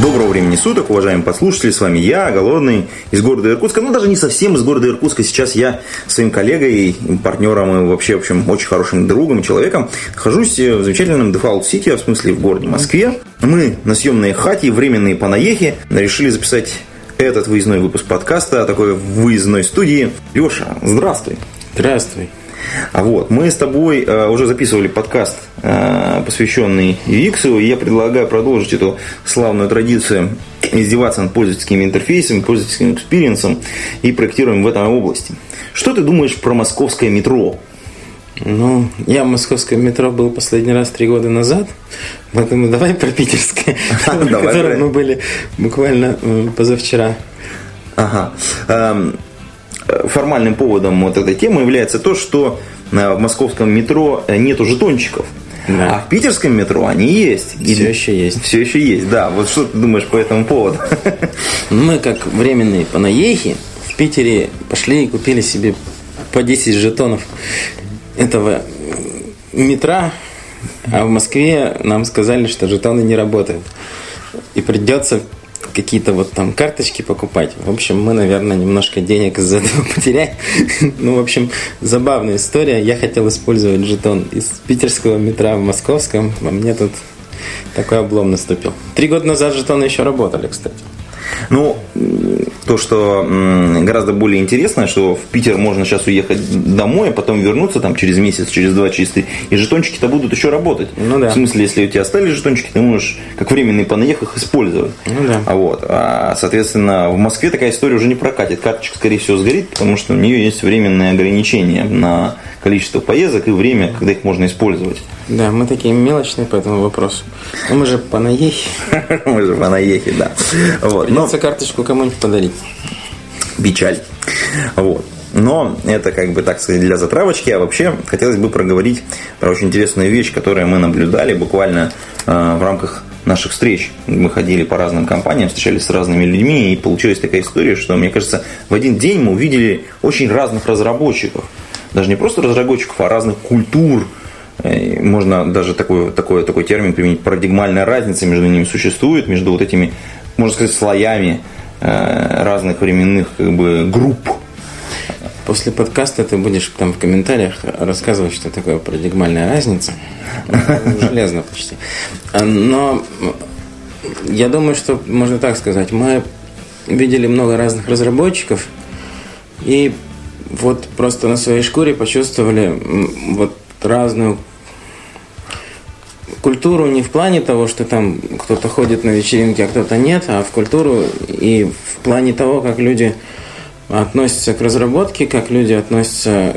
Доброго времени суток, уважаемые послушатели, с вами я, Голодный, из города Иркутска, ну даже не совсем из города Иркутска, сейчас я своим коллегой, партнером и вообще, в общем, очень хорошим другом, человеком, нахожусь в замечательном Default City, в смысле в городе Москве. Мы на съемной хате, временные понаехи, решили записать этот выездной выпуск подкаста, такой выездной студии. Леша, здравствуй. Здравствуй. А вот, мы с тобой э, уже записывали подкаст, э, посвященный UX, и я предлагаю продолжить эту славную традицию издеваться над пользовательскими интерфейсами, пользовательским experience ом и проектируем в этой области. Что ты думаешь про московское метро? Ну, я в московском метро был последний раз три года назад, поэтому давай про питерское, в котором мы были буквально позавчера. Ага. Формальным поводом вот этой темы является то, что э, в московском метро нету жетончиков. Да. А в питерском метро они есть. Все еще есть. Все еще есть, да. Вот что ты думаешь по этому поводу? Мы, как временные панаехи, в Питере пошли и купили себе по 10 жетонов этого метра, а в Москве нам сказали, что жетоны не работают. И придется какие-то вот там карточки покупать. В общем, мы, наверное, немножко денег из-за этого потеряем. ну, в общем, забавная история. Я хотел использовать жетон из питерского метра в московском, а мне тут такой облом наступил. Три года назад жетоны еще работали, кстати. Ну, то, что гораздо более интересно, что в Питер можно сейчас уехать домой, а потом вернуться там через месяц, через два, через три, и жетончики-то будут еще работать. Ну да. В смысле, если у тебя остались жетончики, ты можешь как временный понаех их использовать. Ну да. А вот, а, соответственно, в Москве такая история уже не прокатит. Карточка, скорее всего, сгорит, потому что у нее есть временные ограничения на количество поездок и время, когда их можно использовать. Да, мы такие мелочные по этому вопросу. Но мы же понаехи. Мы же понаехи, да. Вот. Придется карточку кому-нибудь подарить. Печаль. Вот. Но это как бы, так сказать, для затравочки. А вообще хотелось бы проговорить про очень интересную вещь, которую мы наблюдали буквально э, в рамках наших встреч. Мы ходили по разным компаниям, встречались с разными людьми, и получилась такая история, что, мне кажется, в один день мы увидели очень разных разработчиков. Даже не просто разработчиков, а разных культур, можно даже такой, такой, такой термин применить, парадигмальная разница между ними существует, между вот этими, можно сказать, слоями э, разных временных как бы, групп. После подкаста ты будешь там в комментариях рассказывать, что такое парадигмальная разница. Железно почти. Но я думаю, что можно так сказать. Мы видели много разных разработчиков и вот просто на своей шкуре почувствовали вот разную культуру не в плане того, что там кто-то ходит на вечеринки, а кто-то нет, а в культуру и в плане того, как люди относятся к разработке, как люди относятся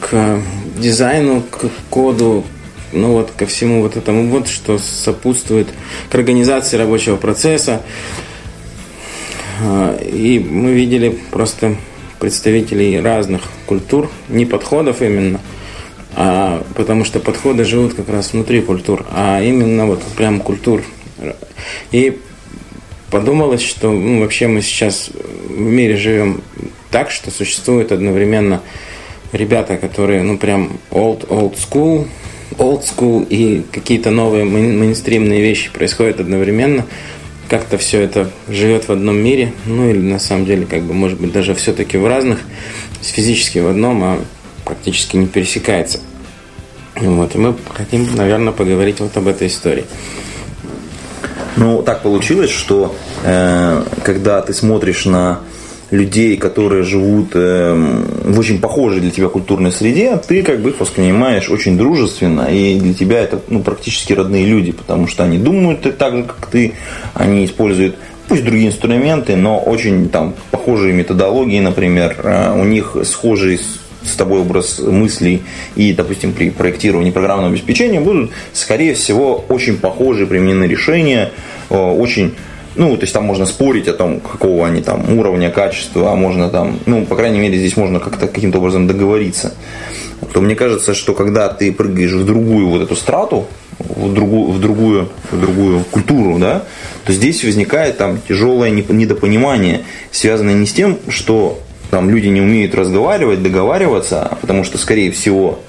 к дизайну, к коду, ну вот ко всему вот этому вот, что сопутствует к организации рабочего процесса. А, и мы видели просто представителей разных культур, не подходов именно – а, потому что подходы живут как раз внутри культур, а именно вот прям культур. И подумалось, что ну, вообще мы сейчас в мире живем так, что существует одновременно ребята, которые, ну, прям old, old school, old school и какие-то новые мейнстримные вещи происходят одновременно. Как-то все это живет в одном мире, ну или на самом деле, как бы, может быть, даже все-таки в разных, физически в одном, а практически не пересекается. Вот, и мы хотим, наверное, поговорить вот об этой истории. Ну, так получилось, что э, когда ты смотришь на людей, которые живут э, в очень похожей для тебя культурной среде, ты как бы их воспринимаешь очень дружественно, и для тебя это ну, практически родные люди, потому что они думают так же, как ты, они используют пусть другие инструменты, но очень там похожие методологии, например, э, у них схожие с тобой образ мыслей и, допустим, при проектировании программного обеспечения будут, скорее всего, очень похожие применены решения, э, очень ну, то есть там можно спорить о том, какого они там уровня, качества, а можно там, ну, по крайней мере, здесь можно как-то каким-то образом договориться. То мне кажется, что когда ты прыгаешь в другую вот эту страту, в другую, в другую, в другую культуру, да, то здесь возникает там тяжелое недопонимание, связанное не с тем, что там люди не умеют разговаривать, договариваться, потому что, скорее всего,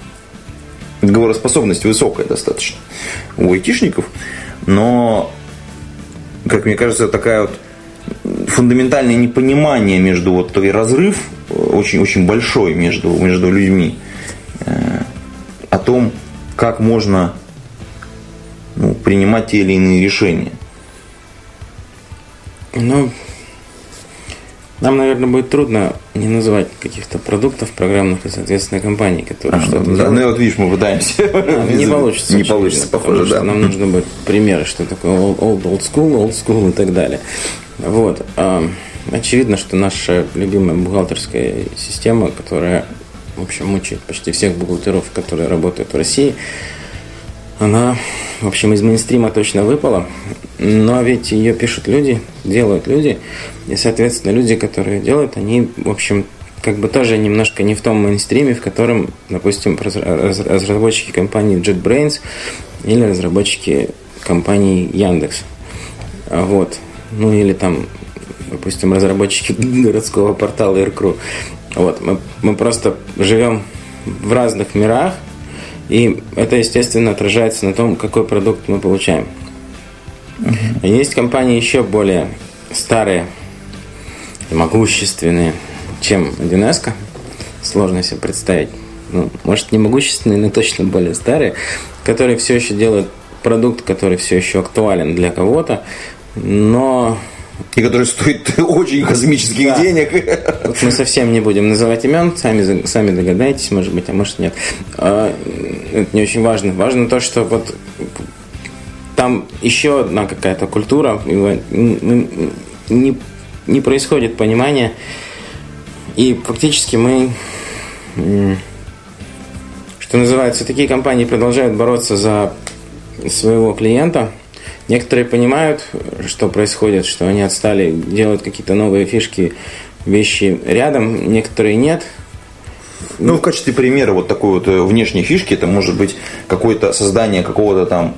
говороспособность высокая достаточно у айтишников, но, как мне кажется, такая вот фундаментальное непонимание между вот и разрыв очень-очень большой между, между людьми э, о том, как можно ну, принимать те или иные решения. Ну, нам, наверное, будет трудно не называть каких-то продуктов программных и, соответственно, компаний, которые а, что-то да, делают. Ну, вот видишь, мы пытаемся. Не получится. Не получится, похоже, да. Нам нужно будет примеры, что такое old, old school, old school и так далее. Вот. А, очевидно, что наша любимая бухгалтерская система, которая, в общем, мучает почти всех бухгалтеров, которые работают в России, она, в общем, из мейнстрима точно выпала, но ведь ее пишут люди, делают люди, и, соответственно, люди, которые делают, они, в общем, как бы тоже немножко не в том мейнстриме, в котором, допустим, разработчики компании JetBrains или разработчики компании Яндекс. Вот. Ну или там, допустим, разработчики городского портала Aircrew. Вот. Мы, мы просто живем в разных мирах, и это, естественно, отражается на том, какой продукт мы получаем. Uh-huh. Есть компании еще более старые, могущественные, чем 1С. Сложно себе представить. Ну, может, не могущественные, но точно более старые, которые все еще делают продукт, который все еще актуален для кого-то, но и который стоит очень космических да. денег. Вот мы совсем не будем называть имен, сами, сами догадаетесь, может быть, а может нет. А, это не очень важно. Важно то, что вот там еще одна какая-то культура, не, не происходит понимания, и фактически мы, что называется, такие компании продолжают бороться за своего клиента – Некоторые понимают, что происходит, что они отстали, делают какие-то новые фишки, вещи рядом, некоторые нет. Ну, в качестве примера вот такой вот э, внешней фишки, это может быть какое-то создание какого-то там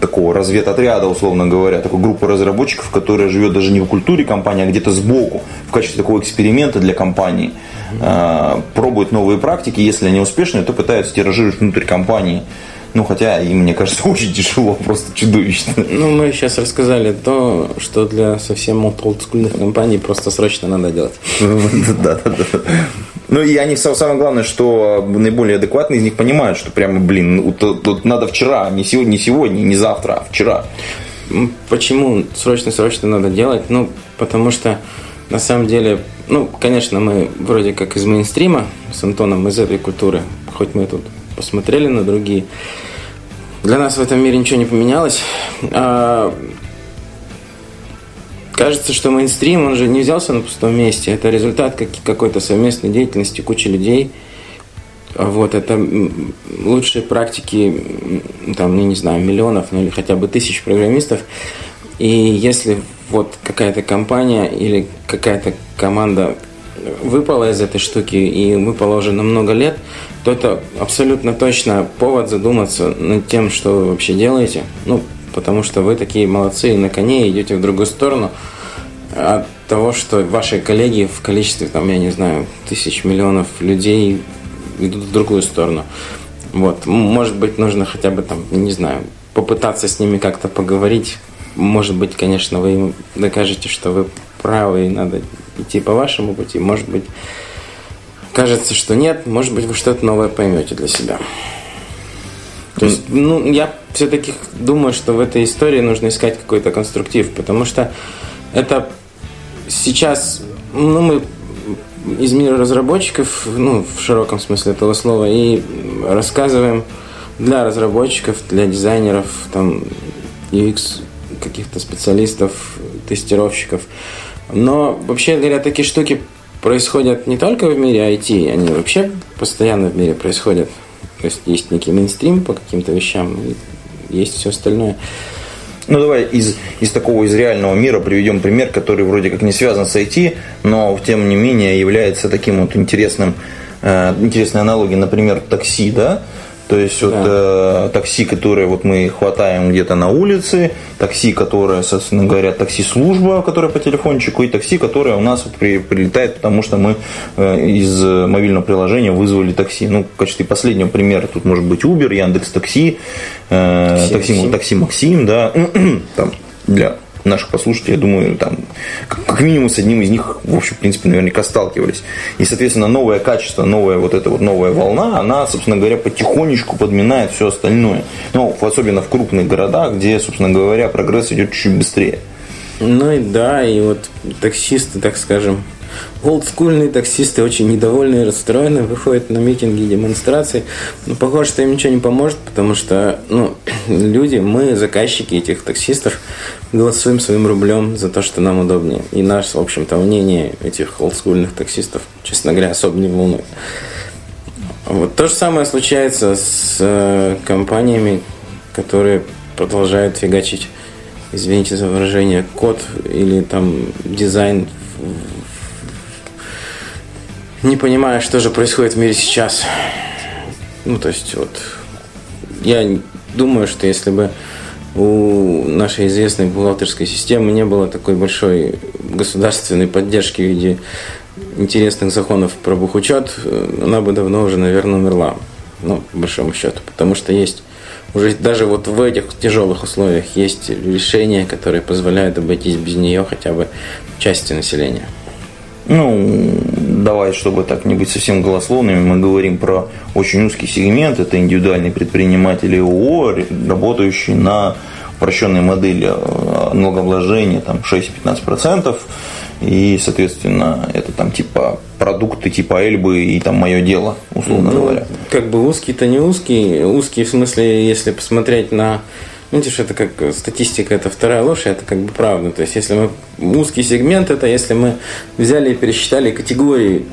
такого разведотряда, условно говоря, такой группы разработчиков, которая живет даже не в культуре компании, а где-то сбоку, в качестве такого эксперимента для компании, mm-hmm. пробует новые практики, если они успешные, то пытаются тиражировать внутрь компании ну, хотя им, мне кажется, очень тяжело, просто чудовищно. Ну, мы сейчас рассказали то, что для совсем олдскульных компаний просто срочно надо делать. Да, да, да. Ну и они самое главное, что наиболее адекватные из них понимают, что прямо, блин, тут, тут надо вчера, не сегодня, не сегодня, не завтра, а вчера. Почему срочно-срочно надо делать? Ну, потому что на самом деле, ну, конечно, мы вроде как из мейнстрима с Антоном из этой культуры, хоть мы тут посмотрели на другие. Для нас в этом мире ничего не поменялось. А, кажется, что мейнстрим, он же не взялся на пустом месте. Это результат какой-то совместной деятельности кучи людей. Вот, это лучшие практики, там, ну, не знаю, миллионов, ну или хотя бы тысяч программистов. И если вот какая-то компания или какая-то команда выпала из этой штуки и выпала уже на много лет, то это абсолютно точно повод задуматься над тем, что вы вообще делаете. Ну, потому что вы такие молодцы и на коне идете в другую сторону от того, что ваши коллеги в количестве, там, я не знаю, тысяч, миллионов людей идут в другую сторону. Вот. Может быть, нужно хотя бы там, не знаю, попытаться с ними как-то поговорить. Может быть, конечно, вы им докажете, что вы правы и надо идти по вашему пути. Может быть, кажется, что нет, может быть, вы что-то новое поймете для себя. То есть, ну, я все-таки думаю, что в этой истории нужно искать какой-то конструктив, потому что это сейчас, ну, мы из мира разработчиков, ну, в широком смысле этого слова, и рассказываем для разработчиков, для дизайнеров, там, UX каких-то специалистов, тестировщиков. Но вообще говоря, такие штуки происходят не только в мире IT, они вообще постоянно в мире происходят. То есть есть некий мейнстрим по каким-то вещам, и есть все остальное. Ну, давай из, из такого, из реального мира приведем пример, который вроде как не связан с IT, но тем не менее является таким вот интересным, э, интересной аналогией, например, такси, да? То есть вот э, такси, которые вот мы хватаем где-то на улице, такси, которое, собственно говоря, такси-служба, которая по телефончику, и такси, которое у нас вот при, прилетает, потому что мы э, из мобильного приложения вызвали такси. Ну, в качестве последнего примера тут может быть Uber, Яндекс Такси, э, такси, такси, такси Максим, да, там для наших послушателей, я думаю, там, как минимум с одним из них, в общем, в принципе, наверняка сталкивались. И, соответственно, новое качество, новая вот эта вот новая волна, она, собственно говоря, потихонечку подминает все остальное. Ну, особенно в крупных городах, где, собственно говоря, прогресс идет чуть быстрее. Ну и да, и вот таксисты, так скажем, олдскульные таксисты очень недовольны и расстроены, выходят на митинги и демонстрации. Но похоже, что им ничего не поможет, потому что ну, люди, мы, заказчики этих таксистов, голосуем своим рублем за то, что нам удобнее. И наше, в общем-то, мнение этих олдскульных таксистов, честно говоря, особо не волнует. Вот то же самое случается с э, компаниями, которые продолжают фигачить, извините за выражение, код или там дизайн не понимая, что же происходит в мире сейчас. Ну, то есть, вот, я думаю, что если бы у нашей известной бухгалтерской системы не было такой большой государственной поддержки в виде интересных законов про бухучет, она бы давно уже, наверное, умерла. Ну, по большому счету. Потому что есть уже даже вот в этих тяжелых условиях есть решения, которые позволяют обойтись без нее хотя бы части населения. Ну, давай, чтобы так не быть совсем голословными, мы говорим про очень узкий сегмент. Это индивидуальные предприниматели ООО, работающие на упрощенной модели э, налогообложения там 6-15%. И, соответственно, это там типа продукты типа Эльбы и там мое дело, условно ну, говоря. Как бы узкий-то не узкий. Узкий в смысле, если посмотреть на Видишь, это как статистика, это вторая ложь, это как бы правда. То есть, если мы узкий сегмент, это если мы взяли и пересчитали категории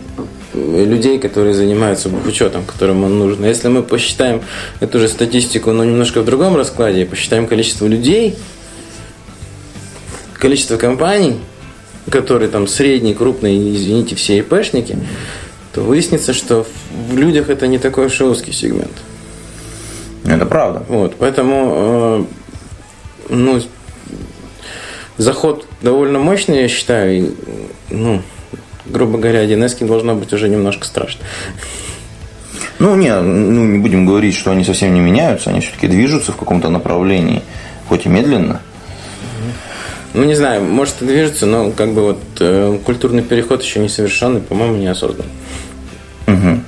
людей, которые занимаются бухучетом, которым он нужен. Если мы посчитаем эту же статистику, но немножко в другом раскладе, посчитаем количество людей, количество компаний, которые там средние, крупные, извините, все ИПшники, то выяснится, что в людях это не такой уж и узкий сегмент. Это правда. Вот, поэтому, э, ну, заход довольно мощный, я считаю. И, ну, грубо говоря, 1С должно быть уже немножко страшно. Ну, не, ну, не будем говорить, что они совсем не меняются, они все-таки движутся в каком-то направлении, хоть и медленно. Ну, не знаю, может и движется, но как бы вот э, культурный переход еще не совершенный, по-моему, не осознан. Угу.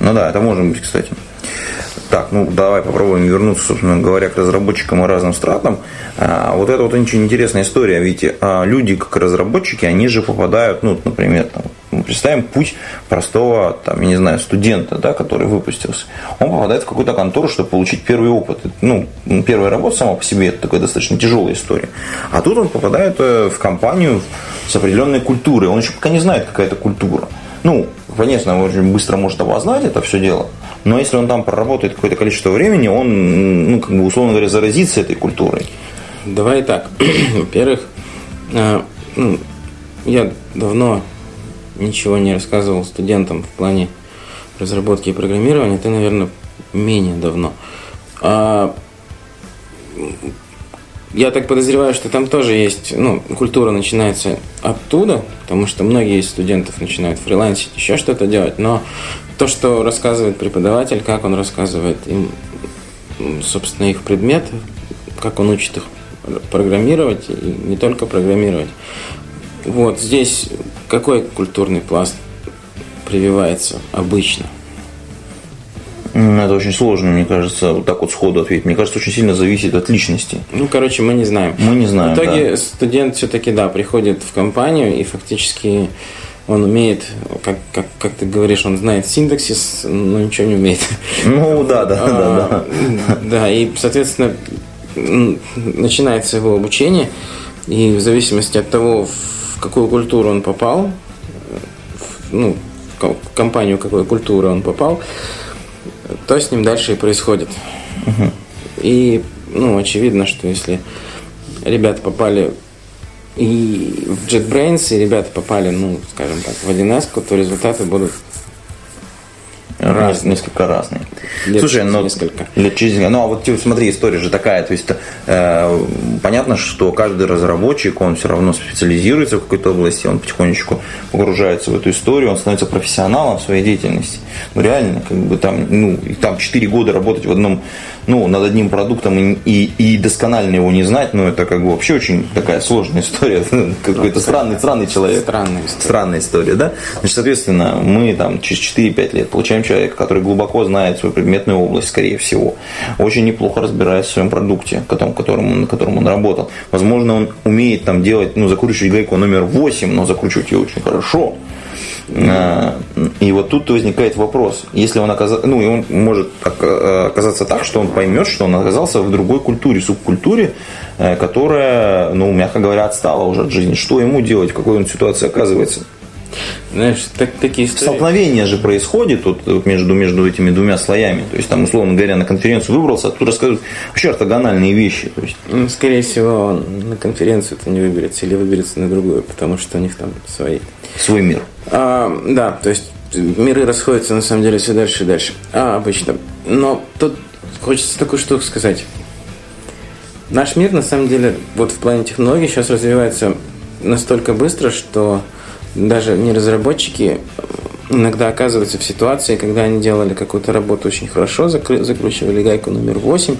Ну да, это может быть, кстати. Так, ну давай попробуем вернуться, собственно говоря, к разработчикам и разным стратам. А, вот это вот очень интересная история, ведь а, люди, как разработчики, они же попадают, ну, например, там, представим путь простого, там, я не знаю, студента, да, который выпустился. Он попадает в какую-то контору, чтобы получить первый опыт. Ну, первая работа сама по себе это такая достаточно тяжелая история. А тут он попадает э, в компанию с определенной культурой. Он еще пока не знает, какая это культура. Ну, конечно, он очень быстро может обознать это все дело, но если он там проработает какое-то количество времени, он, ну, как бы, условно говоря, заразится этой культурой. Давай так. Во-первых, э, ну, я давно ничего не рассказывал студентам в плане разработки и программирования. Ты, наверное, менее давно. А, я так подозреваю, что там тоже есть, ну, культура начинается оттуда, потому что многие из студентов начинают фрилансить, еще что-то делать, но то, что рассказывает преподаватель, как он рассказывает им, собственно, их предмет, как он учит их программировать, и не только программировать. Вот здесь какой культурный пласт прививается обычно – это очень сложно, мне кажется, вот так вот сходу ответить. Мне кажется, очень сильно зависит от личности. Ну, короче, мы не знаем. Мы не знаем. В итоге да. студент все-таки, да, приходит в компанию и фактически он умеет, как, как, как ты говоришь, он знает синтаксис, но ничего не умеет. Ну, да, да, да, да. Да, и, соответственно, начинается его обучение, и в зависимости от того, в какую культуру он попал, ну, в компанию какой культуры он попал, то с ним дальше и происходит. Угу. И, ну, очевидно, что если ребята попали и в JetBrains, и ребята попали, ну, скажем так, в 1С, то результаты будут Раз, несколько разные. Лет Слушай, ну, несколько. лет через Ну, а вот типа, смотри, история же такая. То есть, э, понятно, что каждый разработчик, он все равно специализируется в какой-то области, он потихонечку погружается в эту историю, он становится профессионалом в своей деятельности. Ну, реально, как бы там, ну, и там 4 года работать в одном, ну, над одним продуктом и, и, и досконально его не знать, ну, это как бы вообще очень такая сложная история. Какой-то странный, странный человек. Странная история. Странная история, да? Значит, соответственно, мы там через 4-5 лет получаем человека, который глубоко знает свою предметную область, скорее всего, очень неплохо разбирается в своем продукте, которым, на котором он работал. Возможно, он умеет там делать, ну, закручивать гайку номер 8, но закручивать ее очень хорошо. А, И вот тут возникает вопрос, если он оказался, ну и он может ока- оказаться так, что он поймет, что он оказался в другой культуре, субкультуре, э, которая, ну, мягко говоря, отстала уже от жизни. Что ему делать, в какой он ситуации оказывается? Знаешь, так, такие истории. Столкновение же происходит вот, между, между этими двумя слоями. То есть, там, условно говоря, на конференцию выбрался, а тут рассказывают вообще ортогональные вещи. То есть, Ну, Скорее всего, он на конференцию это не выберется или выберется на другую, потому что у них там свои. свой мир. А, да, то есть миры расходятся на самом деле все дальше и дальше. А, обычно. Но тут хочется такую штуку сказать. Наш мир, на самом деле, вот в плане технологий сейчас развивается настолько быстро, что даже не разработчики иногда оказываются в ситуации, когда они делали какую-то работу очень хорошо, закручивали гайку номер 8,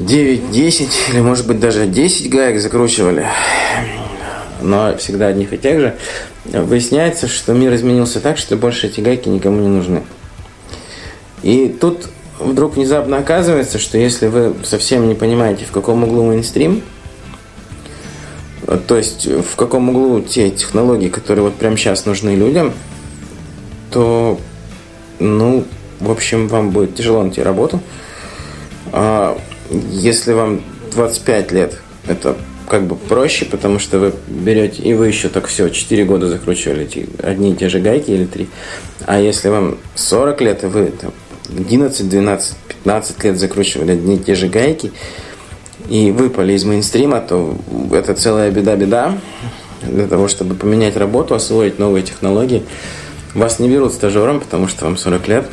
9, 10 или может быть даже 10 гаек закручивали, но всегда одних и тех же, выясняется, что мир изменился так, что больше эти гайки никому не нужны. И тут вдруг внезапно оказывается, что если вы совсем не понимаете, в каком углу мейнстрим, то есть в каком углу те технологии, которые вот прямо сейчас нужны людям, то, ну, в общем, вам будет тяжело найти работу. А если вам 25 лет, это как бы проще, потому что вы берете, и вы еще так все, 4 года закручивали эти одни и те же гайки или 3. А если вам 40 лет, и вы там, 11, 12, 15 лет закручивали одни и те же гайки, и выпали из мейнстрима, то это целая беда-беда. Для того, чтобы поменять работу, освоить новые технологии, вас не берут стажером, потому что вам 40 лет.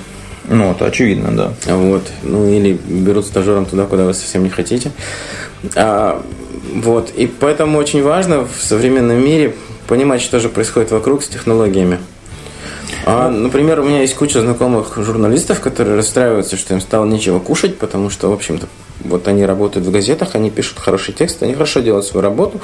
Ну, это очевидно, да. Вот. Ну, или берут стажером туда, куда вы совсем не хотите. А, вот. И поэтому очень важно в современном мире понимать, что же происходит вокруг с технологиями. А, например, у меня есть куча знакомых журналистов, которые расстраиваются, что им стало нечего кушать, потому что, в общем-то, вот они работают в газетах, они пишут хороший текст, они хорошо делают свою работу,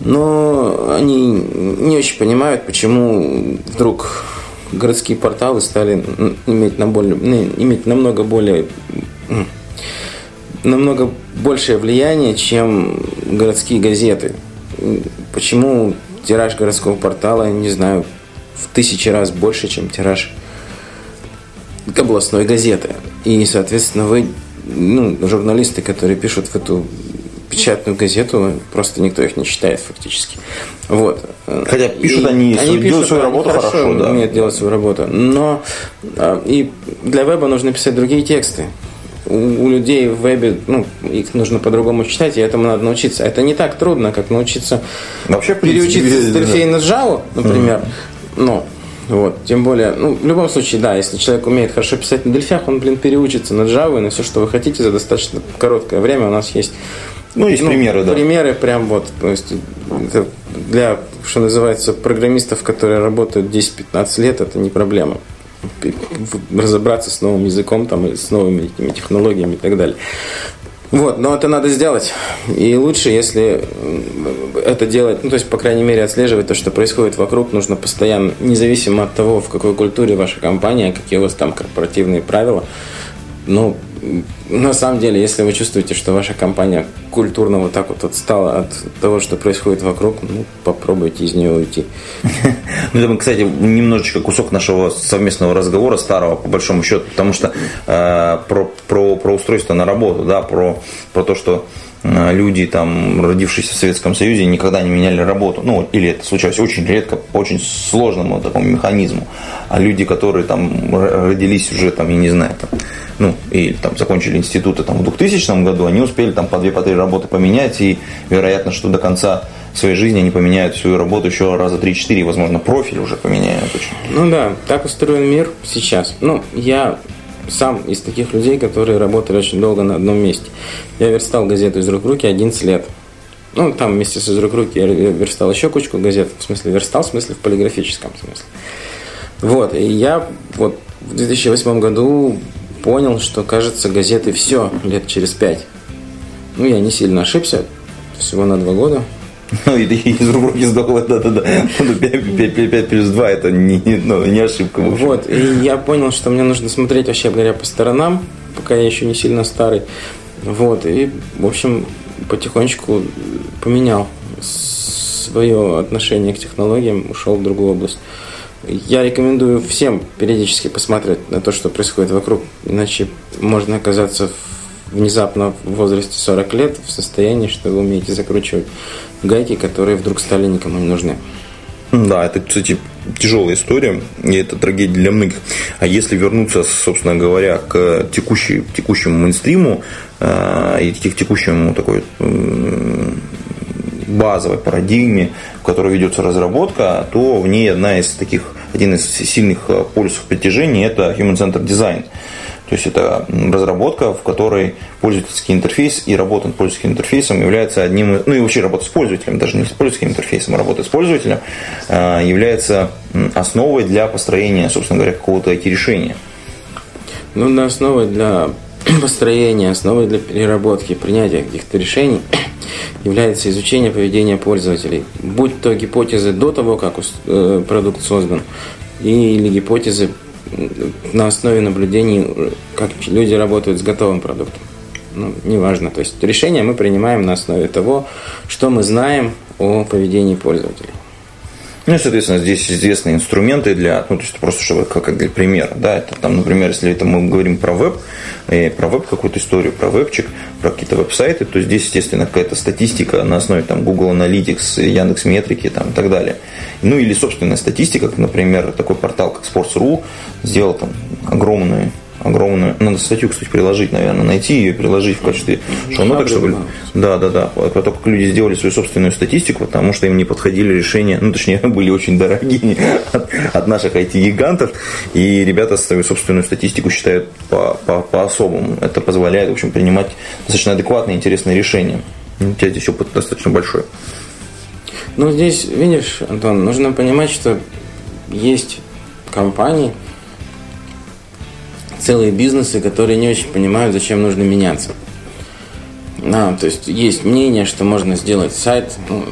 но они не очень понимают, почему вдруг городские порталы стали иметь, на более, иметь намного более намного большее влияние, чем городские газеты. Почему тираж городского портала, не знаю, в тысячи раз больше, чем тираж областной газеты. И, соответственно, вы, ну, журналисты, которые пишут в эту печатную газету, просто никто их не читает фактически. Вот. Хотя пишут И они, делают пишут, свою они работу хорошо, да. умеют делать свою работу. Но а, и для веба нужно писать другие тексты. У, у людей в вебе, ну, их нужно по-другому читать, и этому надо научиться. Это не так трудно, как научиться Вообще, принципе, переучиться с. Дельфей на Java, например. Ну, вот, тем более, ну, в любом случае, да, если человек умеет хорошо писать на дельфях, он, блин, переучится на Java и на все, что вы хотите за достаточно короткое время. У нас есть Ну, есть примеры, да. Примеры прям вот, то есть это для, что называется, программистов, которые работают 10-15 лет, это не проблема. Разобраться с новым языком, там, и с новыми этими технологиями и так далее. Вот, но это надо сделать. И лучше, если это делать, ну, то есть, по крайней мере, отслеживать то, что происходит вокруг, нужно постоянно, независимо от того, в какой культуре ваша компания, какие у вас там корпоративные правила. Ну, на самом деле, если вы чувствуете, что ваша компания культурно вот так вот отстала от того, что происходит вокруг, ну, попробуйте из нее уйти. Ну, это, кстати, немножечко кусок нашего совместного разговора старого, по большому счету, потому что э, про, про, про устройство на работу, да, про, про то, что люди, там, родившиеся в Советском Союзе, никогда не меняли работу. Ну, или это случалось очень редко, по очень сложному такому механизму. А люди, которые там родились уже, там, я не знаю, там, ну, и там закончили институты там, в 2000 году, они успели там по две, по три работы поменять, и вероятно, что до конца своей жизни они поменяют свою работу еще раза 3-4, возможно, профиль уже поменяют. Очень. Ну да, так устроен мир сейчас. Ну, я сам из таких людей, которые работали очень долго на одном месте. Я верстал газету из рук в руки 11 лет. Ну, там вместе с из рук в руки я верстал еще кучку газет. В смысле, верстал, в смысле, в полиграфическом смысле. Вот, и я вот в 2008 году понял, что, кажется, газеты все лет через пять. Ну, я не сильно ошибся, всего на два года. Ну, и, из рук руки сдохло, да-да-да. 5 плюс 2 это не, ну, не ошибка. Вот, и я понял, что мне нужно смотреть, вообще говоря, по сторонам, пока я еще не сильно старый. Вот, и, в общем, потихонечку поменял свое отношение к технологиям, ушел в другую область. Я рекомендую всем периодически посмотреть на то, что происходит вокруг, иначе можно оказаться внезапно в возрасте 40 лет в состоянии, что вы умеете закручивать гайки, которые вдруг стали никому не нужны. Да, это, кстати, тяжелая история, и это трагедия для многих. А если вернуться, собственно говоря, к текущей, текущему мейнстриму э, и к текущему такой э, базовой парадигме, в которой ведется разработка, то в ней одна из таких, один из сильных э, полюсов притяжения – это Human Centered Design. То есть это разработка, в которой пользовательский интерфейс и работа над пользовательским интерфейсом является одним ну и вообще работа с пользователем, даже не с пользовательским интерфейсом, а работа с пользователем э, является основой для построения, собственно говоря, какого-то IT-решения. Ну, да, основой для построения, основой для переработки, принятия каких-то решений является изучение поведения пользователей. Будь то гипотезы до того, как э, продукт создан, или гипотезы на основе наблюдений, как люди работают с готовым продуктом. Ну, неважно. То есть решение мы принимаем на основе того, что мы знаем о поведении пользователей. Ну, соответственно, здесь известные инструменты для, ну, то есть просто чтобы как для примера, да, это там, например, если это мы говорим про веб, и про веб какую-то историю, про вебчик, про какие-то веб-сайты, то здесь, естественно, какая-то статистика на основе там Google Analytics, Яндекс Метрики там, и так далее. Ну или собственная статистика, например, такой портал, как Sports.ru, сделал там огромную огромную. Надо статью, кстати, приложить, наверное, найти ее, приложить в качестве шоу-ноток, чтобы... Да, да, да. Про то, как люди сделали свою собственную статистику, потому что им не подходили решения, ну, точнее, были очень дорогие от, от наших IT-гигантов, и ребята свою собственную статистику считают по, по, по-особому. Это позволяет, в общем, принимать достаточно адекватные, интересные решения. У тебя здесь опыт достаточно большой. Ну, здесь, видишь, Антон, нужно понимать, что есть компании, целые бизнесы, которые не очень понимают, зачем нужно меняться. А, то есть есть мнение, что можно сделать сайт, ну,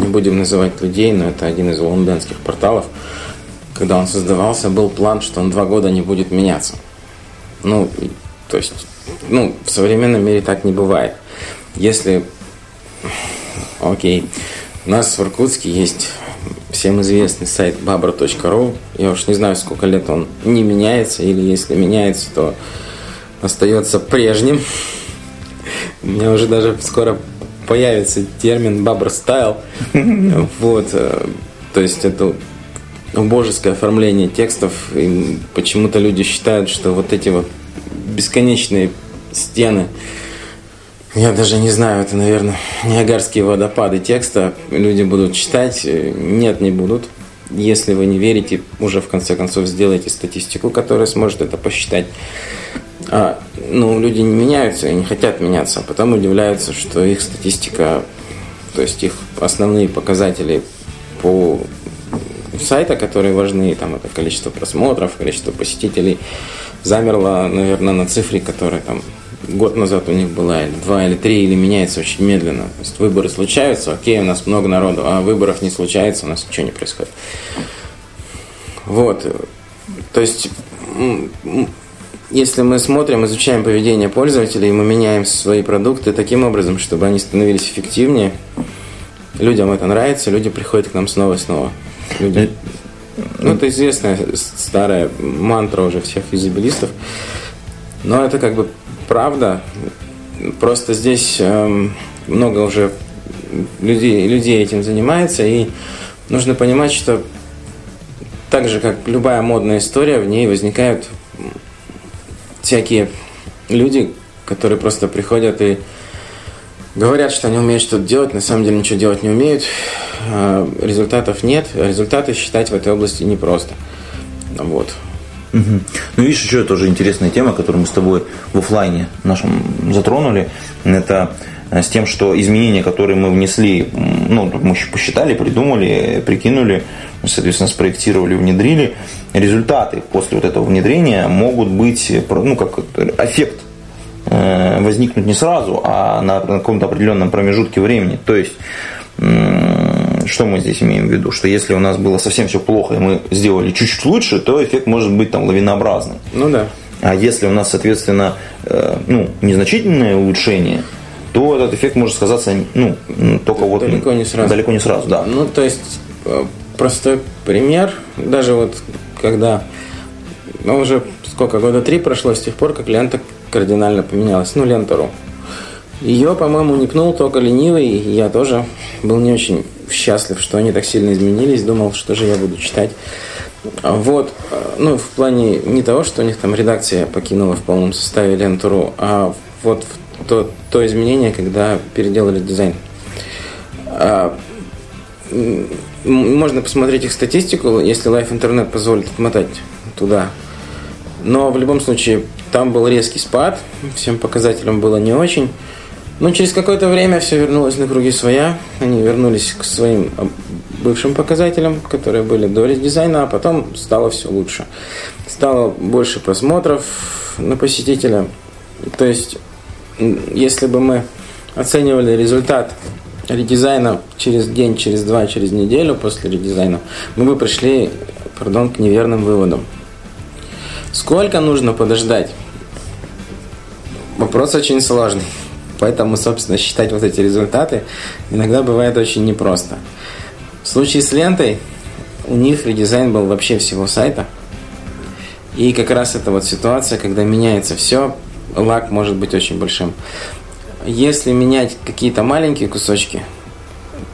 не будем называть людей, но это один из лондонских порталов. Когда он создавался, был план, что он два года не будет меняться. Ну, то есть, ну, в современном мире так не бывает. Если, окей, у нас в Иркутске есть всем известный сайт babra.ru. Я уж не знаю, сколько лет он не меняется, или если меняется, то остается прежним. У меня уже даже скоро появится термин бабр стайл. Вот. Э, то есть это божеское оформление текстов. И почему-то люди считают, что вот эти вот бесконечные стены я даже не знаю, это, наверное, Ниагарские водопады текста люди будут читать. Нет, не будут. Если вы не верите, уже в конце концов сделайте статистику, которая сможет это посчитать. А, ну, люди не меняются и не хотят меняться, а потом удивляются, что их статистика, то есть их основные показатели по сайта, которые важны, там это количество просмотров, количество посетителей, замерло, наверное, на цифре, которая там год назад у них была, или два, или три, или меняется очень медленно. То есть выборы случаются, окей, у нас много народу, а выборов не случается, у нас ничего не происходит. Вот. То есть, если мы смотрим, изучаем поведение пользователей, мы меняем свои продукты таким образом, чтобы они становились эффективнее, людям это нравится, люди приходят к нам снова и снова. Люди... Ну, это известная старая мантра уже всех юзабилистов. Но это как бы правда, Просто здесь эм, много уже людей, людей этим занимается, и нужно понимать, что так же, как любая модная история, в ней возникают всякие люди, которые просто приходят и говорят, что они умеют что-то делать, на самом деле ничего делать не умеют, а результатов нет, результаты считать в этой области непросто. Вот. Угу. Ну, видишь, еще тоже интересная тема, которую мы с тобой в офлайне нашем затронули. Это с тем, что изменения, которые мы внесли, ну, мы посчитали, придумали, прикинули, соответственно, спроектировали, внедрили, результаты после вот этого внедрения могут быть, ну, как эффект э, возникнуть не сразу, а на каком-то определенном промежутке времени. То есть, что мы здесь имеем в виду? Что если у нас было совсем все плохо, и мы сделали чуть-чуть лучше, то эффект может быть там лавинообразный. Ну да. А если у нас, соответственно, э, ну, незначительное улучшение, то этот эффект может сказаться ну, только вот далеко не сразу. Далеко не сразу, да. Ну, то есть, э, простой пример, даже вот когда, ну, уже сколько, года три прошло с тех пор, как лента кардинально поменялась, ну, лента.ру. Ее, по-моему, не только ленивый, и я тоже был не очень счастлив, что они так сильно изменились, думал, что же я буду читать. Вот, э, ну, в плане не того, что у них там редакция покинула в полном составе ленту.ру, а вот то, то изменение, когда переделали дизайн. А, можно посмотреть их статистику, если Life Internet позволит отмотать туда. Но в любом случае там был резкий спад, всем показателям было не очень. Но через какое-то время все вернулось на круги своя. Они вернулись к своим бывшим показателям, которые были до редизайна, а потом стало все лучше. Стало больше просмотров на посетителя. То есть, если бы мы оценивали результат редизайна через день, через два, через неделю после редизайна, мы бы пришли, пардон, к неверным выводам. Сколько нужно подождать? Вопрос очень сложный. Поэтому, собственно, считать вот эти результаты иногда бывает очень непросто. В случае с лентой у них редизайн был вообще всего сайта. И как раз это вот ситуация, когда меняется все, лак может быть очень большим. Если менять какие-то маленькие кусочки,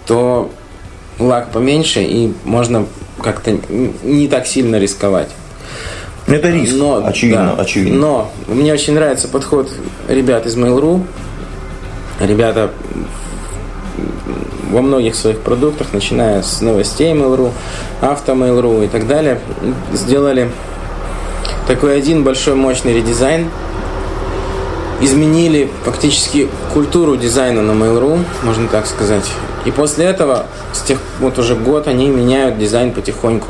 то лак поменьше и можно как-то не так сильно рисковать. Это риск, но, очевидно, да, очевидно. Но мне очень нравится подход ребят из Mail.ru. Ребята во многих своих продуктах, начиная с новостей Mail.ru, авто Mail.ru и так далее, сделали такой один большой мощный редизайн – изменили фактически культуру дизайна на Mail.ru, можно так сказать. И после этого, с тех вот уже год, они меняют дизайн потихоньку.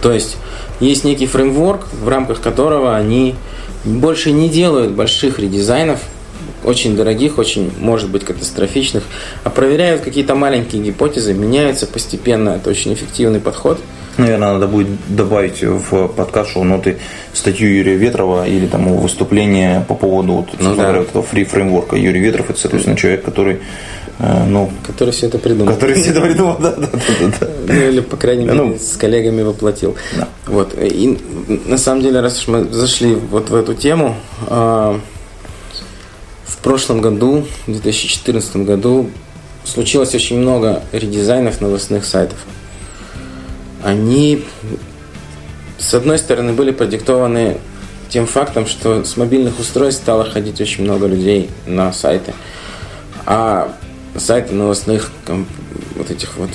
То есть есть некий фреймворк, в рамках которого они больше не делают больших редизайнов, очень дорогих, очень, может быть, катастрофичных, а проверяют какие-то маленькие гипотезы, меняются постепенно. Это очень эффективный подход – Наверное, надо будет добавить в подкаст шоу-ноты статью Юрия Ветрова или там его выступление по поводу вот, ну, да. этого фри фреймворка. Юрий Ветров это, соответственно, человек, который э, ну, который все это придумал. Который все это придумал, да, да, да, да. Ну, или, по крайней мере, ну, с коллегами воплотил. Да. Вот. И на самом деле, раз уж мы зашли вот в эту тему, а, в прошлом году, в 2014 году, случилось очень много редизайнов новостных сайтов они, с одной стороны, были продиктованы тем фактом, что с мобильных устройств стало ходить очень много людей на сайты. А сайты новостных вот этих вот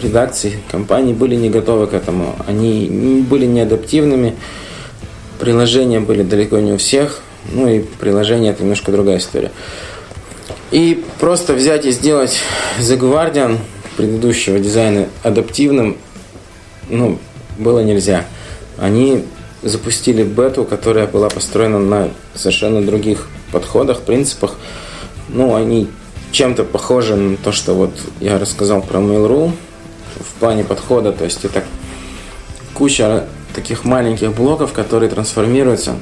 редакций, компаний были не готовы к этому. Они были неадаптивными, приложения были далеко не у всех, ну и приложение это немножко другая история. И просто взять и сделать The Guardian предыдущего дизайна адаптивным ну, было нельзя. Они запустили бету, которая была построена на совершенно других подходах, принципах. Ну, они чем-то похожи на то, что вот я рассказал про Mail.ru в плане подхода. То есть это куча таких маленьких блоков, которые трансформируются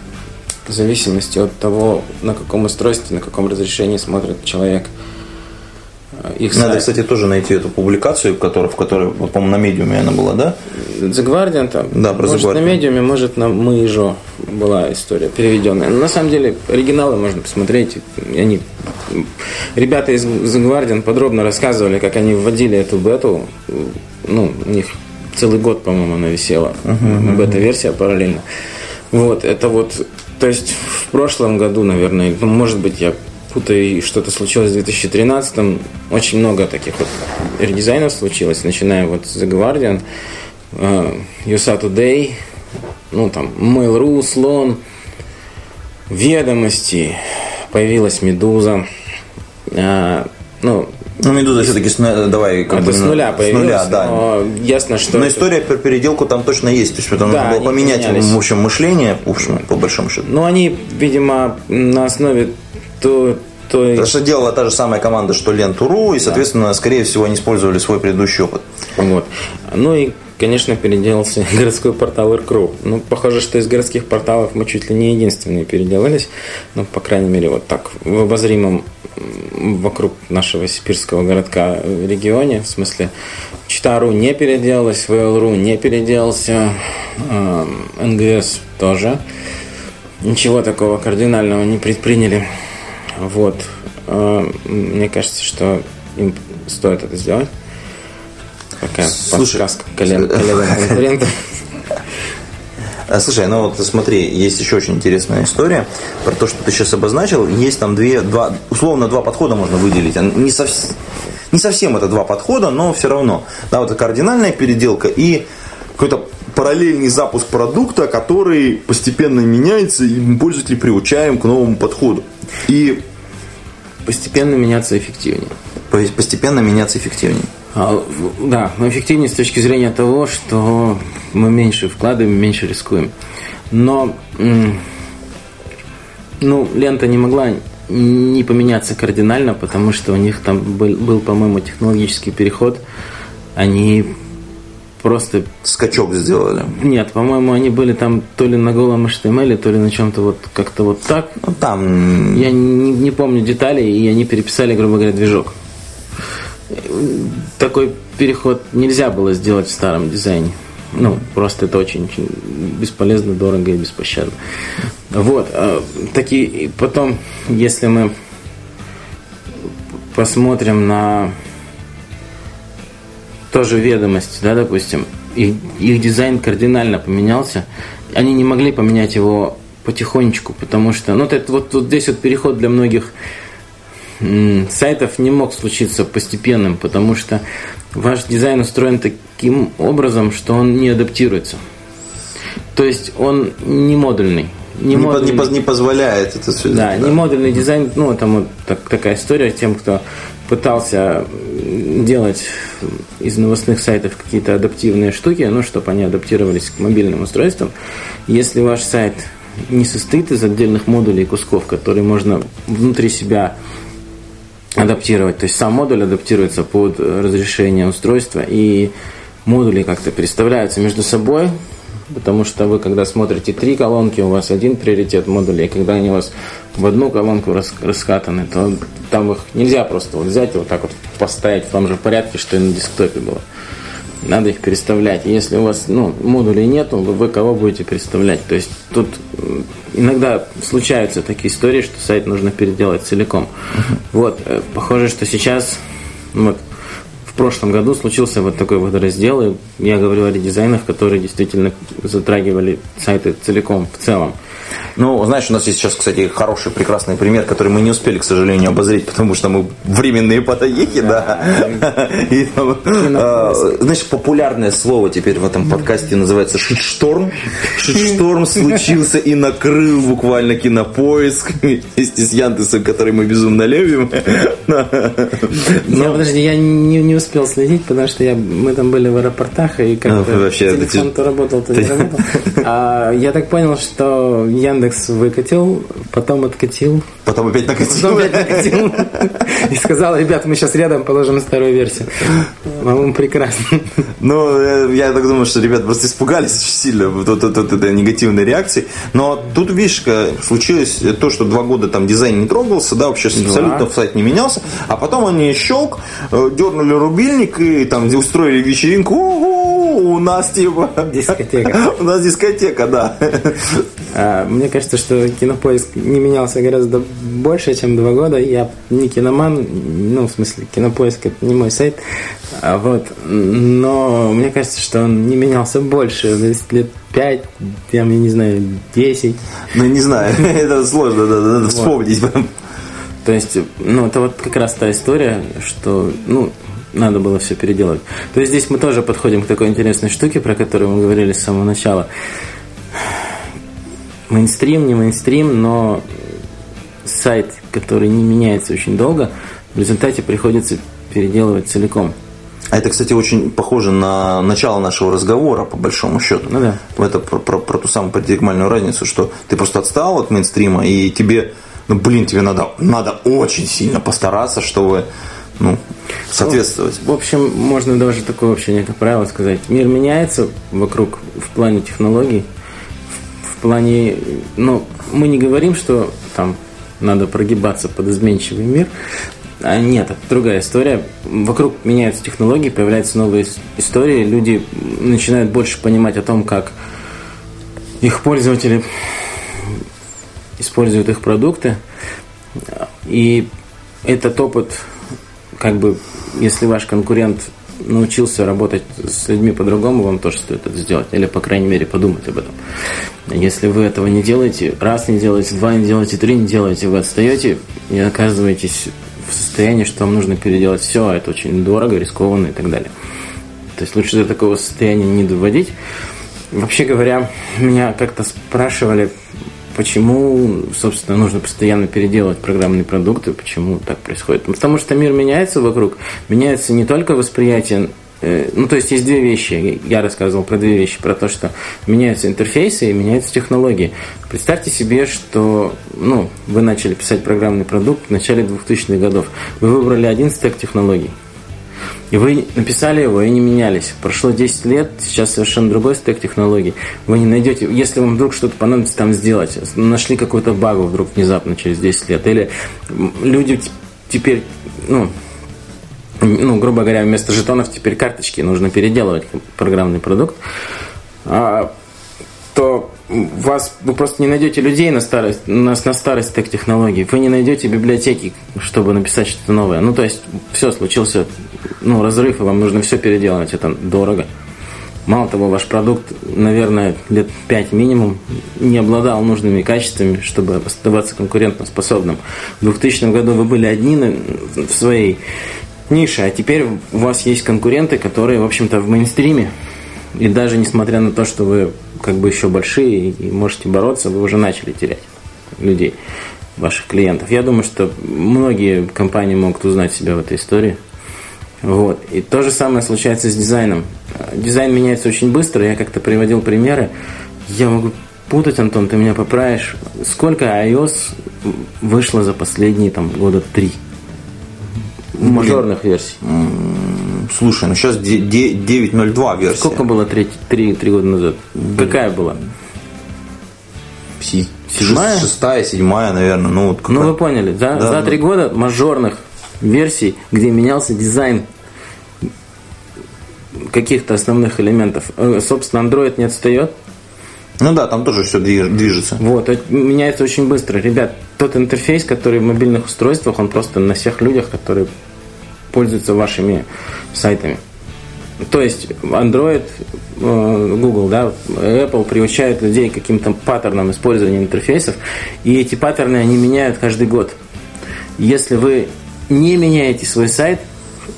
в зависимости от того, на каком устройстве, на каком разрешении смотрит человек. их Надо, сайт. кстати, тоже найти эту публикацию, которая, в которой, вот, по-моему, на медиуме она была, да? The Guardian там. Да, про может, на медиуме, может, на Мыжо была история переведенная. Но на самом деле, оригиналы можно посмотреть. Они, ребята из The Guardian подробно рассказывали, как они вводили эту бету. Ну, у них целый год, по-моему, она висела. Бета-версия параллельно. Вот, это вот, то есть в прошлом году, наверное, ну, может быть, я путаю, что-то случилось в 2013 очень много таких вот редизайнов случилось, начиная вот с The Guardian, э, USA Today, ну там Mail.ru, Слон, Ведомости, появилась Медуза, э, ну, Ну, Медуза все-таки, давай, как это бы, с ну, нуля С появилась, нуля, да. но ясно, что... Но это- история про переделку там точно есть. То есть, потому Да, было поменять, поменялись. в общем, мышление, в общем, по большому счету. Ну, они, видимо, на основе то, той... Потому что делала та же самая команда, что Ленту.ру, и, соответственно, скорее всего, они использовали свой предыдущий опыт. Вот. Ну и, конечно, переделался городской портал Иркру. Ну, похоже, что из городских порталов мы чуть ли не единственные переделались. Ну, по крайней мере, вот так, в обозримом вокруг нашего сибирского городка э, регионе. В смысле, Чита.ру не переделалась, ВЛ.ру не переделался, эм, НГС тоже. Ничего такого кардинального не предприняли. Вот. Э, Мне кажется, что им стоит это сделать. Такая Слушай, подсказка коллег- коллегам-конкурентам. А, Слушай, ну вот смотри, есть еще очень интересная история про то, что ты сейчас обозначил. Есть там две, два, условно два подхода можно выделить. Не, совс- не совсем это два подхода, но все равно. Да, вот это кардинальная переделка и какой-то параллельный запуск продукта, который постепенно меняется, и мы пользователей приучаем к новому подходу. И Постепенно меняться эффективнее. по- постепенно меняться эффективнее. А, Да, но эффективнее с точки зрения того, что мы меньше вкладываем, меньше рискуем. Но ну, лента не могла не поменяться кардинально, потому что у них там был, был, по-моему, технологический переход. Они просто Скачок сделали. Нет, по-моему, они были там то ли на голом HTML, то ли на чем-то вот как-то вот так. Ну, там Я не, не помню деталей, и они переписали, грубо говоря, движок. Такой переход нельзя было сделать в старом дизайне. Ну, просто это очень-очень бесполезно, дорого и беспощадно. Вот. а, Такие, потом, если мы посмотрим на тоже ведомости, да, допустим, их, их дизайн кардинально поменялся, они не могли поменять его потихонечку, потому что, ну, вот, это, вот, вот здесь вот переход для многих сайтов не мог случиться постепенным, потому что ваш дизайн устроен таким образом, что он не адаптируется. То есть он не модульный. не, модульный. не не позволяет это все Да, не модульный дизайн, ну, там вот так- такая история тем, кто пытался делать из новостных сайтов какие-то адаптивные штуки, ну, чтобы они адаптировались к мобильным устройствам. Если ваш сайт не состоит из отдельных модулей и кусков, которые можно внутри себя адаптировать. То есть сам модуль адаптируется под разрешение устройства, и модули как-то переставляются между собой, потому что вы, когда смотрите три колонки, у вас один приоритет модулей, и когда они у вас в одну колонку рас- раскатаны, то там их нельзя просто вот взять и вот так вот поставить в том же порядке, что и на десктопе было. Надо их переставлять. Если у вас ну, модулей нету, вы кого будете переставлять? То есть тут иногда случаются такие истории, что сайт нужно переделать целиком. Вот, э, похоже, что сейчас вот, в прошлом году случился вот такой вот раздел, и я говорю о редизайнах, которые действительно затрагивали сайты целиком, в целом. Ну, знаешь, у нас есть сейчас, кстати, хороший, прекрасный пример, который мы не успели, к сожалению, обозреть, потому что мы временные потоехи, да. А, Знаешь, популярное слово теперь в этом подкасте называется шитшторм. Шитшторм случился и накрыл буквально кинопоиск вместе с Янтесом, который мы безумно любим. Я, подожди, я не, не успел следить, потому что я, мы там были в аэропортах, и как-то Ну, телефон те- то работал, то не работал. А, я так понял, что Яндекс Яндекс выкатил, потом откатил, Потом опять накатил. потом опять накатил. И сказал, ребят, мы сейчас рядом положим старую версию. По-моему, прекрасно. Ну, э, я так думаю, что ребят просто испугались очень сильно вот, этой негативной реакции. Но тут, видишь, случилось то, что два года там дизайн не трогался, да, вообще абсолютно сайт не менялся. А потом они щелк, э, дернули рубильник и там устроили вечеринку. У нас типа... Дискотека. У нас дискотека, да. А, Мне кажется, что кинопоиск не менялся гораздо больше, чем два года. Я не киноман, ну, в смысле, кинопоиск это не мой сайт. А Вот. Но мне кажется, что он не менялся больше. То есть лет пять, я не знаю, десять. Ну, не знаю, это сложно, надо вспомнить. То есть, ну, это вот как раз та история, что, ну, надо было все переделать. То есть здесь мы тоже подходим к такой интересной штуке, про которую мы говорили с самого начала. Мейнстрим, не мейнстрим, но сайт, который не меняется очень долго, в результате приходится переделывать целиком. А это, кстати, очень похоже на начало нашего разговора, по большому счету. Ну да. Это про, про- про ту самую парадигмальную разницу, что ты просто отстал от мейнстрима, и тебе, ну, блин, тебе надо, надо очень сильно постараться, чтобы, ну, соответствовать. В общем, можно даже такое вообще некое правило сказать. Мир меняется вокруг в плане технологий, в, плане, ну, мы не говорим, что там надо прогибаться под изменчивый мир. А нет, это другая история. Вокруг меняются технологии, появляются новые ис- истории, люди начинают больше понимать о том, как их пользователи используют их продукты. И этот опыт, как бы, если ваш конкурент научился работать с людьми по-другому, вам тоже стоит это сделать. Или, по крайней мере, подумать об этом. Если вы этого не делаете, раз не делаете, два не делаете, три не делаете, вы отстаете и оказываетесь в состоянии, что вам нужно переделать все, а это очень дорого, рискованно и так далее. То есть лучше до такого состояния не доводить. Вообще говоря, меня как-то спрашивали, почему, собственно, нужно постоянно переделывать программные продукты, почему так происходит. Ну, Потому что мир меняется вокруг, меняется не только восприятие, э, ну, то есть есть две вещи, я рассказывал про две вещи, про то, что меняются интерфейсы и меняются технологии. Представьте себе, что, ну, вы начали писать программный продукт в начале 2000-х годов, вы выбрали один стек технологий, и вы написали его и не менялись. Прошло 10 лет, сейчас совершенно другой стек технологий. Вы не найдете, если вам вдруг что-то понадобится там сделать, нашли какую-то багу вдруг внезапно через 10 лет, или люди теперь, ну, ну, грубо говоря, вместо жетонов теперь карточки, нужно переделывать программный продукт, а, то вас вы просто не найдете людей на старость, на, на старость тех технологий. Вы не найдете библиотеки, чтобы написать что-то новое. Ну, то есть, все, случился ну, разрыв, и вам нужно все переделывать. Это дорого. Мало того, ваш продукт, наверное, лет 5 минимум не обладал нужными качествами, чтобы оставаться конкурентоспособным. В 2000 году вы были одни в своей нише, а теперь у вас есть конкуренты, которые, в общем-то, в мейнстриме. И даже несмотря на то, что вы как бы еще большие и можете бороться, вы уже начали терять людей, ваших клиентов. Я думаю, что многие компании могут узнать себя в этой истории. Вот. И то же самое случается с дизайном. Дизайн меняется очень быстро. Я как-то приводил примеры. Я могу путать, Антон, ты меня поправишь. Сколько iOS вышло за последние там, года три? Мажорных версий. Слушай, ну сейчас 9.02 версия. Сколько было три, три, три года назад? Какая была? Седьмая? Шестая, седьмая, наверное. Ну, вот Ну, вы поняли, да? Да, За да. три года мажорных версий, где менялся дизайн каких-то основных элементов. Э, Собственно, Android не отстает. Ну да, там тоже все движется. Вот, это меняется очень быстро. Ребят, тот интерфейс, который в мобильных устройствах, он просто на всех людях, которые пользуются вашими сайтами. То есть Android, э, Google, да, Apple приучают людей к каким-то паттернам использования интерфейсов, и эти паттерны они меняют каждый год. Если вы не меняете свой сайт,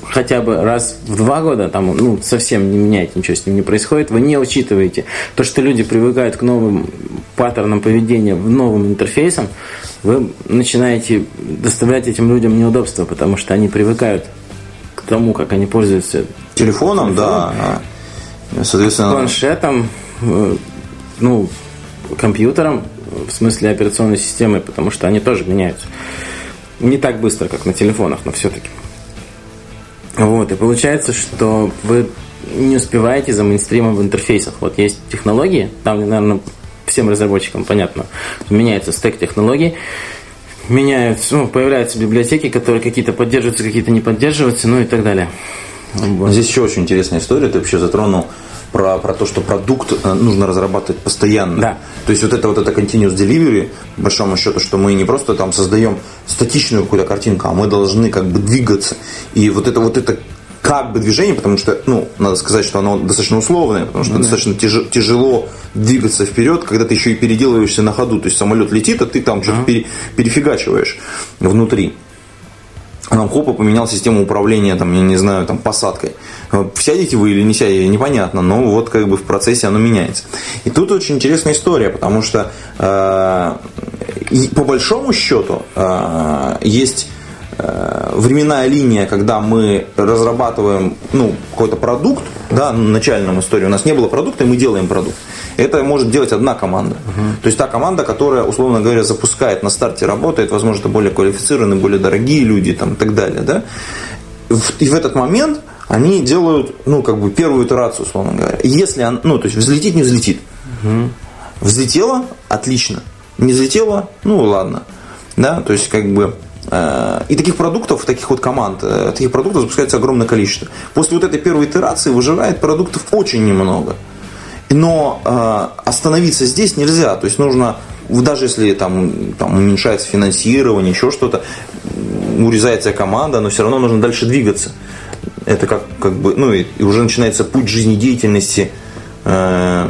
хотя бы раз в два года, там, ну, совсем не меняете, ничего с ним не происходит, вы не учитываете то, что люди привыкают к новым паттернам поведения, в новым интерфейсам, вы начинаете доставлять этим людям неудобства, потому что они привыкают к тому, как они пользуются Телефоном, да. а, Соответственно, планшетом, э, ну, компьютером, в смысле операционной системы, потому что они тоже меняются. Не так быстро, как на телефонах, но все-таки. Вот, и получается, что вы не успеваете за мейнстримом в интерфейсах. Вот есть технологии, там, наверное, всем разработчикам понятно, меняется стек технологий, меняются, ну, появляются библиотеки, которые какие-то поддерживаются, какие-то не поддерживаются, ну и так далее. Вот. Здесь еще очень интересная история, ты вообще затронул про, про то, что продукт э, нужно разрабатывать постоянно. Да. То есть вот это вот это continuous delivery, по большому счету, что мы не просто там создаем статичную какую-то картинку, а мы должны как бы двигаться. И вот это вот это как бы движение, потому что, ну, надо сказать, что оно достаточно условное, потому что mm-hmm. достаточно тяж, тяжело двигаться вперед, когда ты еще и переделываешься на ходу. То есть самолет летит, а ты там что-то пере, перефигачиваешь внутри. Нам хопа поменял систему управления, там, я не знаю, там, посадкой. Сядете вы или не сядете, непонятно, но вот как бы в процессе оно меняется. И тут очень интересная история, потому что э, по большому счету э, есть временная линия, когда мы разрабатываем ну, какой-то продукт, да, начальном истории у нас не было продукта, и мы делаем продукт. Это может делать одна команда. Uh-huh. То есть та команда, которая, условно говоря, запускает на старте, работает, возможно, это более квалифицированные, более дорогие люди там, и так далее. Да? И в этот момент они делают, ну, как бы первую итерацию, условно говоря. Если, он, ну, то есть взлетит, не взлетит. Uh-huh. Взлетело, отлично. Не взлетело, ну, ладно. Да, то есть, как бы, Э, и таких продуктов, таких вот команд, э, таких продуктов запускается огромное количество. После вот этой первой итерации выживает продуктов очень немного. Но э, остановиться здесь нельзя. То есть нужно, даже если там, там уменьшается финансирование, еще что-то, урезается команда, но все равно нужно дальше двигаться. Это как, как бы, ну и, и уже начинается путь жизнедеятельности э,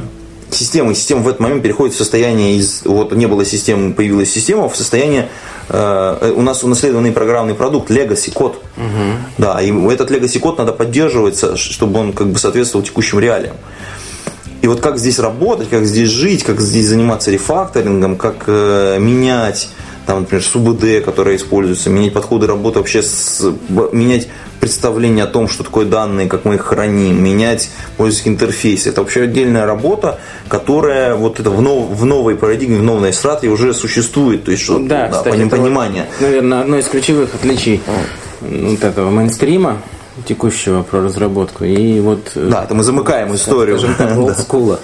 системы. Система в этот момент переходит в состояние из, вот не было системы, появилась система, в состояние Э, у нас унаследованный программный продукт Legacy код. Угу. Да, и этот Legacy код надо поддерживать, чтобы он как бы соответствовал текущим реалиям. И вот как здесь работать, как здесь жить, как здесь заниматься рефакторингом, как э, менять там, например, СУБД, которая используется, менять подходы работы вообще, с, менять представление о том, что такое данные, как мы их храним, менять пользовательский интерфейс. Это вообще отдельная работа, которая вот это в, нов, в новой парадигме, в новой страте уже существует. То есть, что, да, да кстати, понимание. Вот, наверное, одно из ключевых отличий вот этого мейнстрима текущего про разработку. И вот, да, это мы замыкаем историю. Скажем так, олдскула.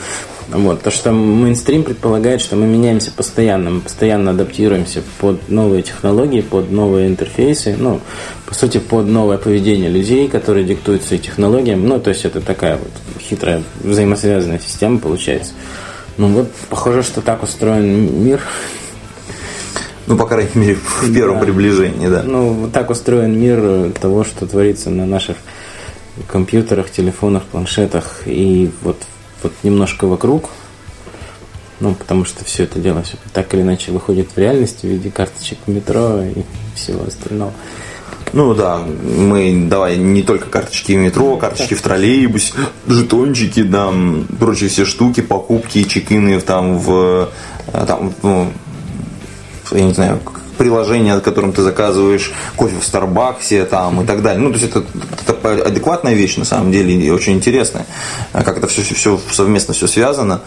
Вот, то, что мейнстрим предполагает, что мы меняемся постоянно, мы постоянно адаптируемся под новые технологии, под новые интерфейсы, ну, по сути, под новое поведение людей, которые диктуют свои технологии. Ну, то есть это такая вот хитрая взаимосвязанная система получается. Ну вот, похоже, что так устроен мир. Ну, по крайней мере, в первом да. приближении, да. Ну, вот так устроен мир того, что творится на наших компьютерах, телефонах, планшетах и вот вот немножко вокруг, ну, потому что все это дело все так или иначе выходит в реальность в виде карточек метро и всего остального. Ну да, мы давай не только карточки в метро, карточки в троллейбусе, жетончики, да, прочие все штуки, покупки, чекины там в там, ну, я не знаю, приложение, от которым ты заказываешь кофе в Старбаксе там, и так далее. Ну, то есть это, это адекватная вещь на самом деле и очень интересная, а как это все, все, совместно все связано.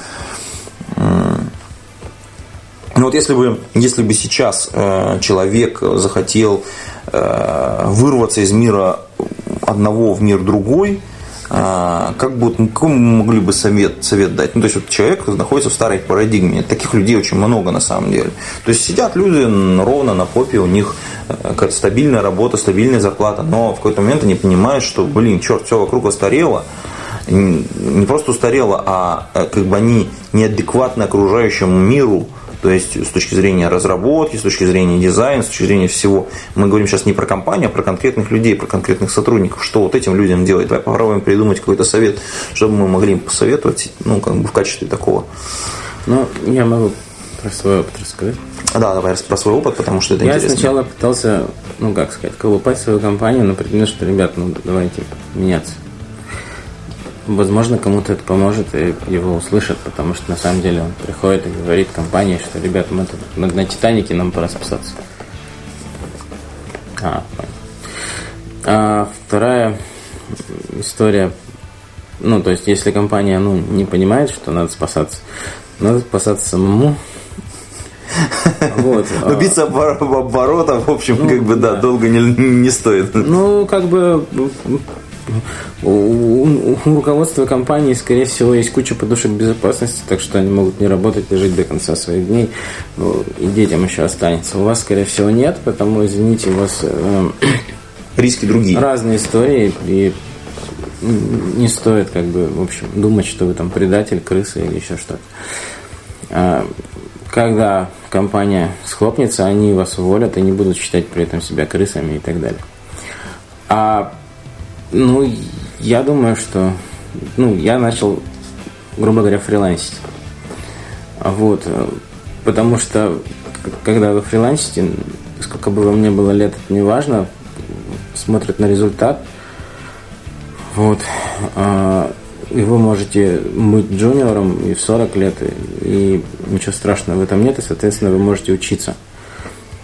Ну вот если бы, если бы сейчас э, человек захотел э, вырваться из мира одного в мир другой, как бы, какой мы могли бы совет, совет дать? Ну, то есть, вот человек находится в старой парадигме. Таких людей очень много на самом деле. То есть, сидят люди ровно на попе, у них э, какая-то стабильная работа, стабильная зарплата, но в какой-то момент они понимают, что, блин, черт, все вокруг устарело, не просто устарело, а э, как бы они неадекватны окружающему миру, то есть с точки зрения разработки, с точки зрения дизайна, с точки зрения всего. Мы говорим сейчас не про компанию, а про конкретных людей, про конкретных сотрудников. Что вот этим людям делать? Давай попробуем придумать какой-то совет, чтобы мы могли им посоветовать, ну, как бы в качестве такого. Ну, я могу про свой опыт рассказать. Да, давай про свой опыт, потому что это я интересно. Я сначала пытался, ну как сказать, колупать свою компанию на предмет, что, ребят, ну давайте меняться. Возможно, кому-то это поможет и его услышат, потому что на самом деле он приходит и говорит компании, что, ребят, мы тут на, на Титанике, нам пора спасаться. А, а вторая история, ну, то есть, если компания, ну, не понимает, что надо спасаться, надо спасаться самому, Вот. Но биться об оборота, в общем, ну, как бы, да, долго не, не стоит. Ну, как бы у, у, руководства компании, скорее всего, есть куча подушек безопасности, так что они могут не работать и жить до конца своих дней. Ну, и детям еще останется. У вас, скорее всего, нет, потому, извините, у вас э, риски другие. Разные истории, и не стоит, как бы, в общем, думать, что вы там предатель, крыса или еще что-то. А, когда компания схлопнется, они вас уволят и не будут считать при этом себя крысами и так далее. А ну, я думаю, что ну, я начал, грубо говоря, фрилансить. Вот. Потому что когда вы фрилансите, сколько бы вам не было лет, это не важно, смотрят на результат. Вот. А, и вы можете быть джуниором и в 40 лет, и ничего страшного в этом нет, и, соответственно, вы можете учиться.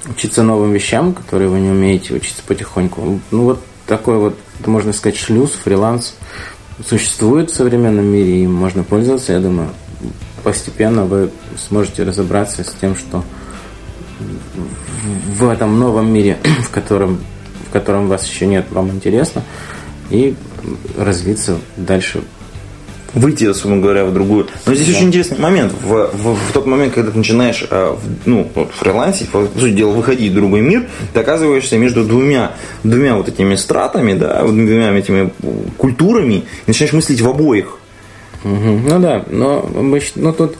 Учиться новым вещам, которые вы не умеете, учиться потихоньку. Ну вот такой вот, можно сказать, шлюз, фриланс существует в современном мире, и можно пользоваться, я думаю. Постепенно вы сможете разобраться с тем, что в этом новом мире, в котором, в котором вас еще нет, вам интересно, и развиться дальше выйти, особенно говоря, в другую. Но здесь да. очень интересный момент. В, в, в тот момент, когда ты начинаешь э, ну, фрилансить, по сути дела, выходить в другой мир, ты оказываешься между двумя, двумя вот этими стратами, да, двумя этими культурами, и начинаешь мыслить в обоих. Угу. Ну да, но обычно, ну, тут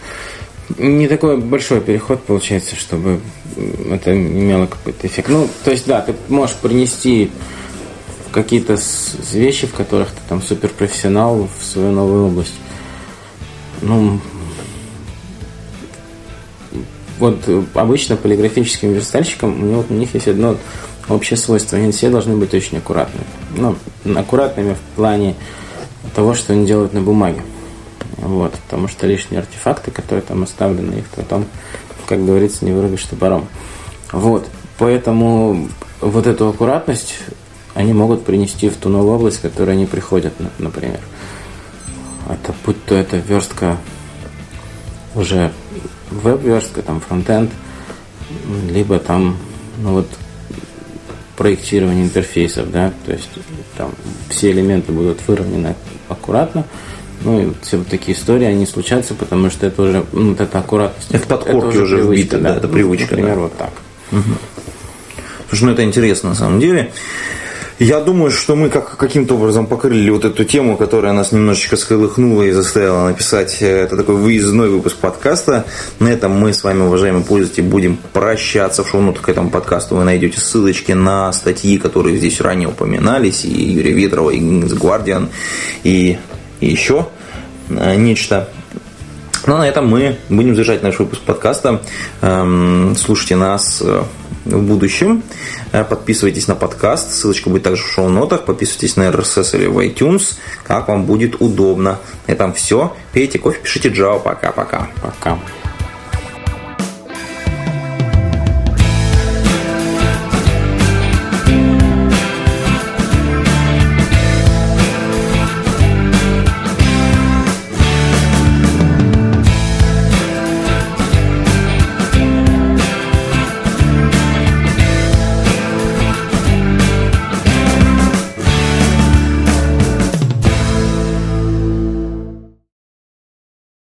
не такой большой переход получается, чтобы это имело какой-то эффект. Ну, то есть, да, ты можешь принести какие-то вещи, в которых ты там суперпрофессионал в свою новую область. Ну, вот обычно полиграфическим верстальщикам у, него, у них есть одно общее свойство. Они все должны быть очень аккуратными. Ну, аккуратными в плане того, что они делают на бумаге. Вот, потому что лишние артефакты, которые там оставлены, их потом, как говорится, не вырубишь топором. Вот, поэтому вот эту аккуратность они могут принести в ту новую область, в которую они приходят, например. Это будь то это верстка уже веб-верстка, там фронтенд, либо там, ну вот, проектирование интерфейсов, да, то есть там все элементы будут выровнены аккуратно, ну и все вот такие истории, они случаются, потому что это уже, ну, вот эта аккуратность. Это подкорки это уже, уже привычка, вбито, да, это привычка. Например, да. вот так. Угу. Слушай, ну это интересно на самом деле. Я думаю, что мы как, каким-то образом покрыли вот эту тему, которая нас немножечко сколыхнула и заставила написать э, это такой выездной выпуск подкаста. На этом мы с вами, уважаемые пользователи, будем прощаться. В шоу-нотах к этому подкасту вы найдете ссылочки на статьи, которые здесь ранее упоминались, и Юрия Ветрова, и Guardian, и, и еще э, нечто. Ну, а на этом мы будем завершать наш выпуск подкаста. Эм, слушайте нас э, в будущем. Э, подписывайтесь на подкаст, ссылочка будет также в шоу-нотах. Подписывайтесь на RSS или в iTunes, как вам будет удобно. На этом все. Пейте кофе, пишите Java. Пока-пока. Пока. -пока. Пока.